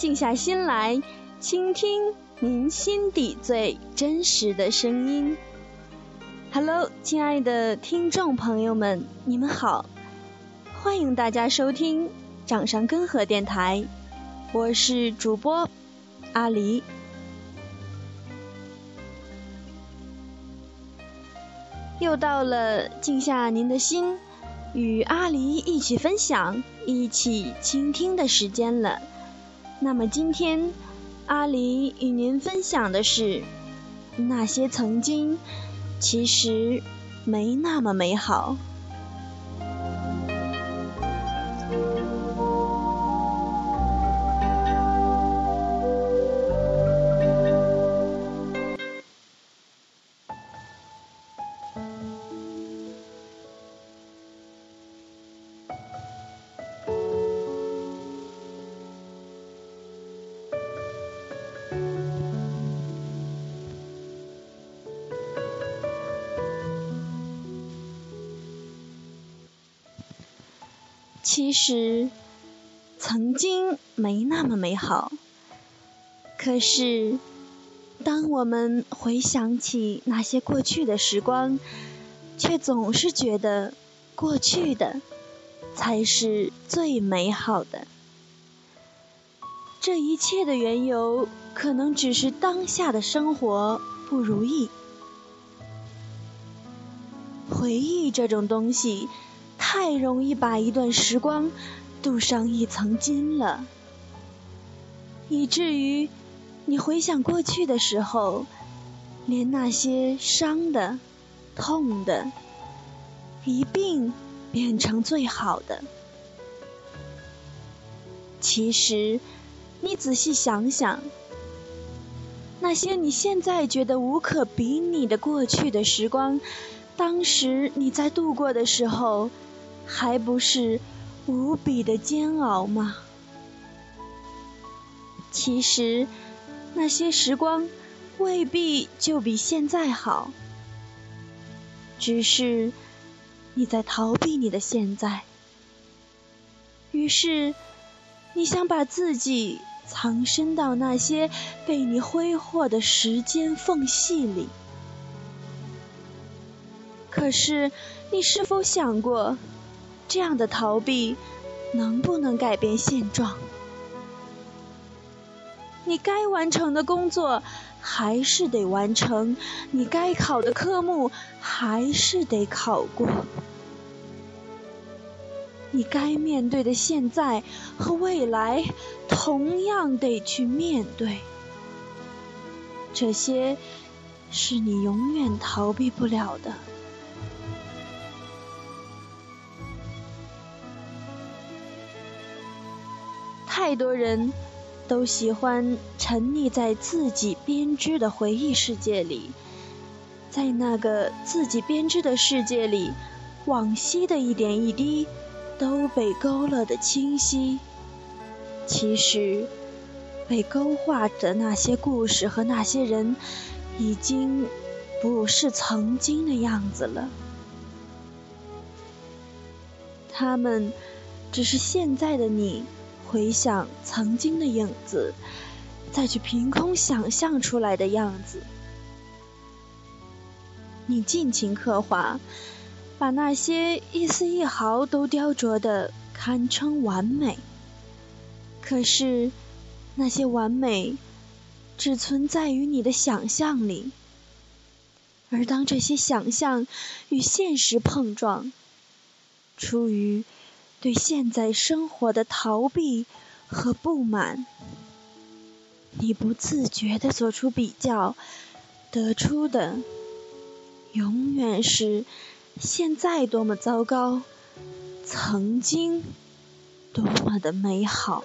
静下心来，倾听您心底最真实的声音。Hello，亲爱的听众朋友们，你们好，欢迎大家收听掌上根河电台，我是主播阿狸。又到了静下您的心，与阿狸一起分享、一起倾听的时间了。那么今天，阿狸与您分享的是那些曾经其实没那么美好。其实，曾经没那么美好。可是，当我们回想起那些过去的时光，却总是觉得过去的才是最美好的。这一切的缘由，可能只是当下的生活不如意。回忆这种东西。太容易把一段时光镀上一层金了，以至于你回想过去的时候，连那些伤的、痛的，一并变成最好的。其实，你仔细想想，那些你现在觉得无可比拟的过去的时光，当时你在度过的时候。还不是无比的煎熬吗？其实那些时光未必就比现在好，只是你在逃避你的现在，于是你想把自己藏身到那些被你挥霍的时间缝隙里。可是你是否想过？这样的逃避能不能改变现状？你该完成的工作还是得完成，你该考的科目还是得考过，你该面对的现在和未来同样得去面对。这些是你永远逃避不了的。太多人都喜欢沉溺在自己编织的回忆世界里，在那个自己编织的世界里，往昔的一点一滴都被勾勒的清晰。其实，被勾画的那些故事和那些人，已经不是曾经的样子了。他们只是现在的你。回想曾经的影子，再去凭空想象出来的样子，你尽情刻画，把那些一丝一毫都雕琢的堪称完美。可是，那些完美只存在于你的想象里，而当这些想象与现实碰撞，出于。对现在生活的逃避和不满，你不自觉的做出比较，得出的永远是现在多么糟糕，曾经多么的美好。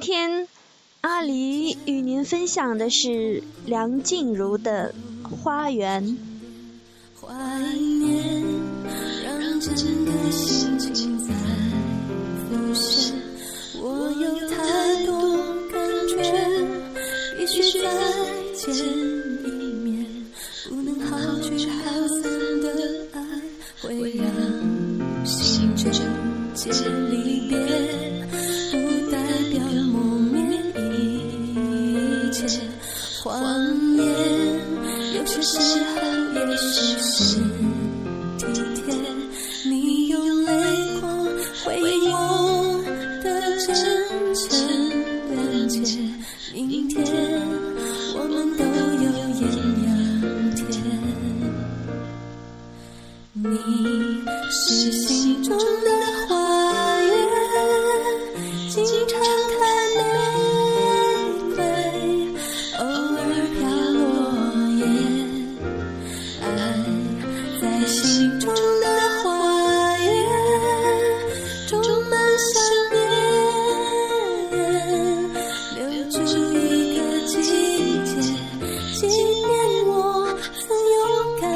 今天阿狸与您分享的是梁静茹的《花园》。怀念，让整个心情在浮现。我有太多感觉，必须再见一面。不能好聚好散的爱，会让心真结是纪念我曾勇敢，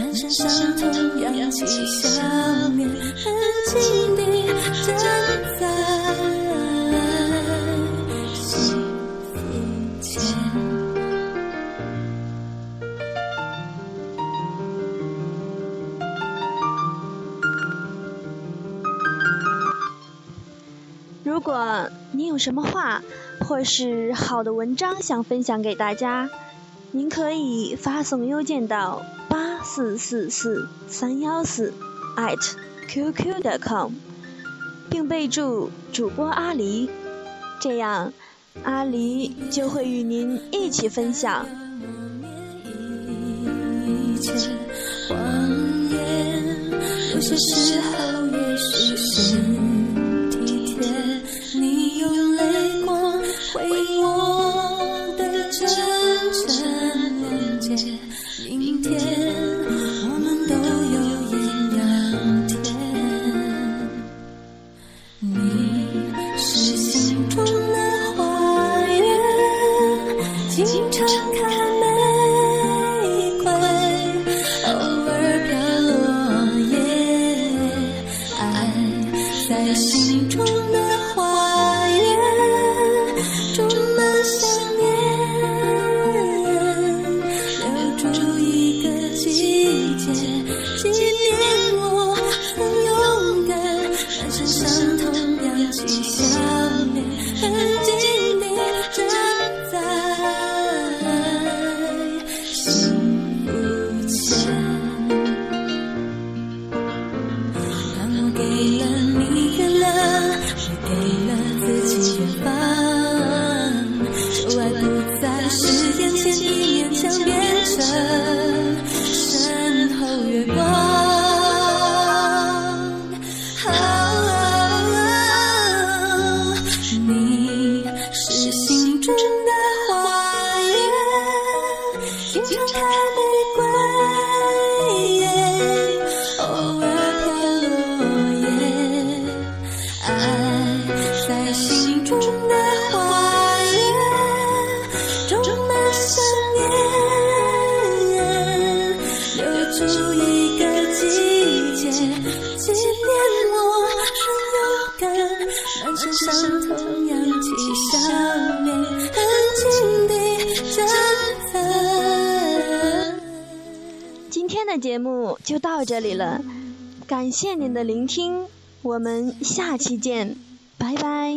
满身伤痛扬起笑脸，安静地站在幸福前。如果您有什么话或是好的文章想分享给大家，您可以发送邮件到八四四四三幺四 at qq.com，并备注主播阿狸，这样阿狸就会与您一起分享。一切谎言，有些时候也许是体贴。你用泪光回应我的真住一个季节，纪念我很勇敢，满身伤痛扬起笑脸，安静地站在。今天的节目就到这里了，感谢您的聆听，我们下期见，拜拜。